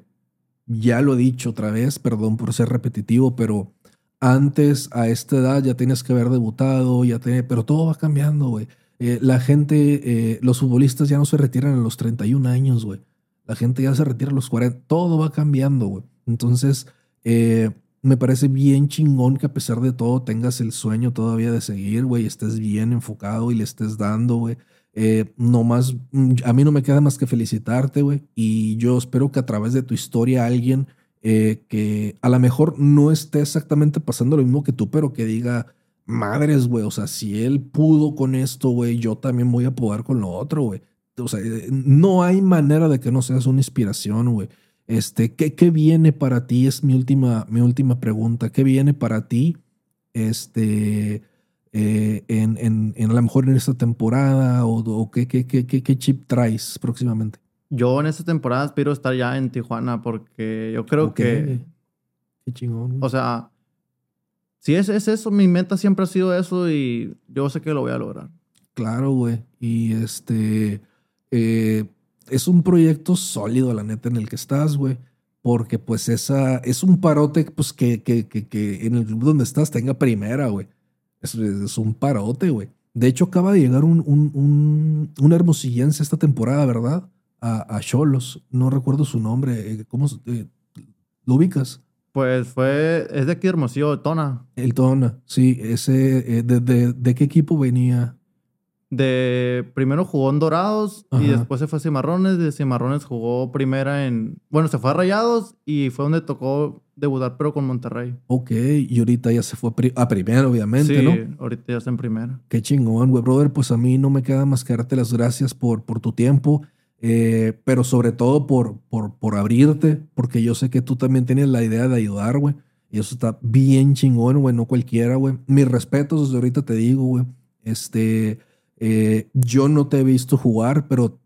Speaker 1: ya lo he dicho otra vez, perdón por ser repetitivo, pero antes a esta edad ya tienes que haber debutado, ya te, pero todo va cambiando, güey. Eh, la gente, eh, los futbolistas ya no se retiran a los 31 años, güey. La gente ya se retira a los 40. Todo va cambiando, güey. Entonces, eh, me parece bien chingón que a pesar de todo tengas el sueño todavía de seguir, güey, estés bien enfocado y le estés dando, güey. Eh, no más, mm, a mí no me queda más que felicitarte, güey. Y yo espero que a través de tu historia alguien eh, que a lo mejor no esté exactamente pasando lo mismo que tú, pero que diga, madres, güey, o sea, si él pudo con esto, güey, yo también voy a poder con lo otro, güey. O sea, eh, no hay manera de que no seas una inspiración, güey. Este, ¿qué, ¿qué, viene para ti? Es mi última, mi última pregunta. ¿Qué viene para ti? Este, eh, en, en, en, a lo mejor en esta temporada o, o qué, qué, qué, qué, chip traes próximamente?
Speaker 2: Yo en esta temporada aspiro a estar ya en Tijuana porque yo creo que...
Speaker 1: Qué chingón.
Speaker 2: O sea, si es, es eso, mi meta siempre ha sido eso y yo sé que lo voy a lograr.
Speaker 1: Claro, güey. Y este... Eh, es un proyecto sólido, la neta, en el que estás, güey. Porque pues esa es un parote pues, que, que, que, que en el club donde estás tenga primera, güey. Es, es, un parote, güey. De hecho, acaba de llegar un, un, un, un hermosillense esta temporada, ¿verdad? A Cholos. No recuerdo su nombre. Eh, ¿Cómo eh, lo ubicas?
Speaker 2: Pues fue, es de aquí Hermosillo, Tona.
Speaker 1: El Tona, sí. Ese, eh, de, de, de, qué equipo venía?
Speaker 2: De primero jugó en Dorados Ajá. y después se fue a Cimarrones. De Cimarrones jugó primera en. Bueno, se fue a Rayados y fue donde tocó debutar, pero con Monterrey.
Speaker 1: Ok, y ahorita ya se fue a primera, obviamente,
Speaker 2: sí,
Speaker 1: ¿no?
Speaker 2: ahorita ya está en primera.
Speaker 1: Qué chingón, güey, brother. Pues a mí no me queda más que darte las gracias por, por tu tiempo. Eh, pero sobre todo por, por, por abrirte, porque yo sé que tú también tienes la idea de ayudar, güey. Y eso está bien chingón, güey, no cualquiera, güey. Mis respetos desde ahorita te digo, güey. Este, eh, yo no te he visto jugar, pero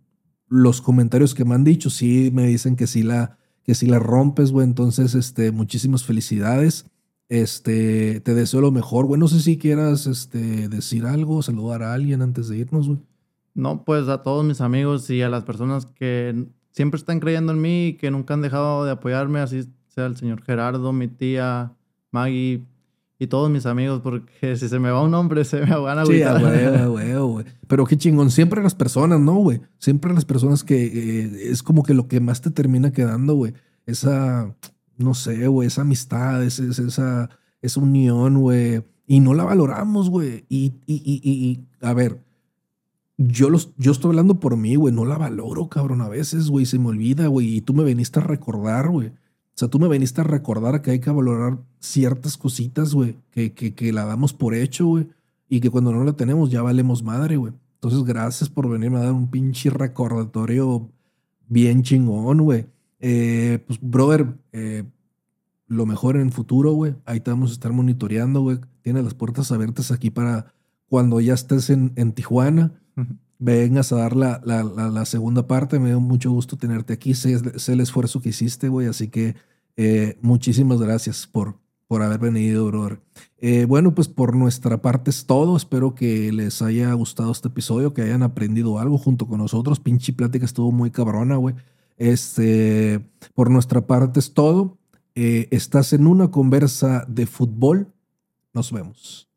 Speaker 1: los comentarios que me han dicho sí me dicen que sí la, que la rompes, güey. Entonces, este, muchísimas felicidades. Este, te deseo lo mejor, güey. No sé si quieras este, decir algo, saludar a alguien antes de irnos, güey.
Speaker 2: No, pues a todos mis amigos y a las personas que siempre están creyendo en mí y que nunca han dejado de apoyarme, así sea el señor Gerardo, mi tía, Maggie, y todos mis amigos, porque si se me va un nombre, se me van a
Speaker 1: agüitar. Sí, [laughs] güey, güey. Pero qué chingón. Siempre las personas, ¿no, güey? Siempre las personas que eh, es como que lo que más te termina quedando, güey. Esa, no sé, güey, esa amistad, esa, esa, esa unión, güey. Y no la valoramos, güey. Y, y, y, y, a ver, yo, los, yo estoy hablando por mí, güey. No la valoro, cabrón. A veces, güey, se me olvida, güey. Y tú me veniste a recordar, güey. O sea, tú me veniste a recordar que hay que valorar ciertas cositas, güey, que, que, que, la damos por hecho, güey, y que cuando no la tenemos ya valemos madre, güey. Entonces, gracias por venirme a dar un pinche recordatorio bien chingón, güey. Eh, pues, brother, eh, lo mejor en el futuro, güey. Ahí te vamos a estar monitoreando, güey. Tienes las puertas abiertas aquí para cuando ya estés en, en Tijuana. Uh. Vengas a dar la, la, la, segunda parte. Me dio mucho gusto tenerte aquí. Sé, sé el esfuerzo que hiciste, güey. Así que eh, muchísimas gracias por, por haber venido, brother. Eh, bueno, pues por nuestra parte es todo. Espero que les haya gustado este episodio, que hayan aprendido algo junto con nosotros. Pinche plática estuvo muy cabrona, güey. Este, por nuestra parte es todo. Eh, estás en una conversa de fútbol. Nos vemos.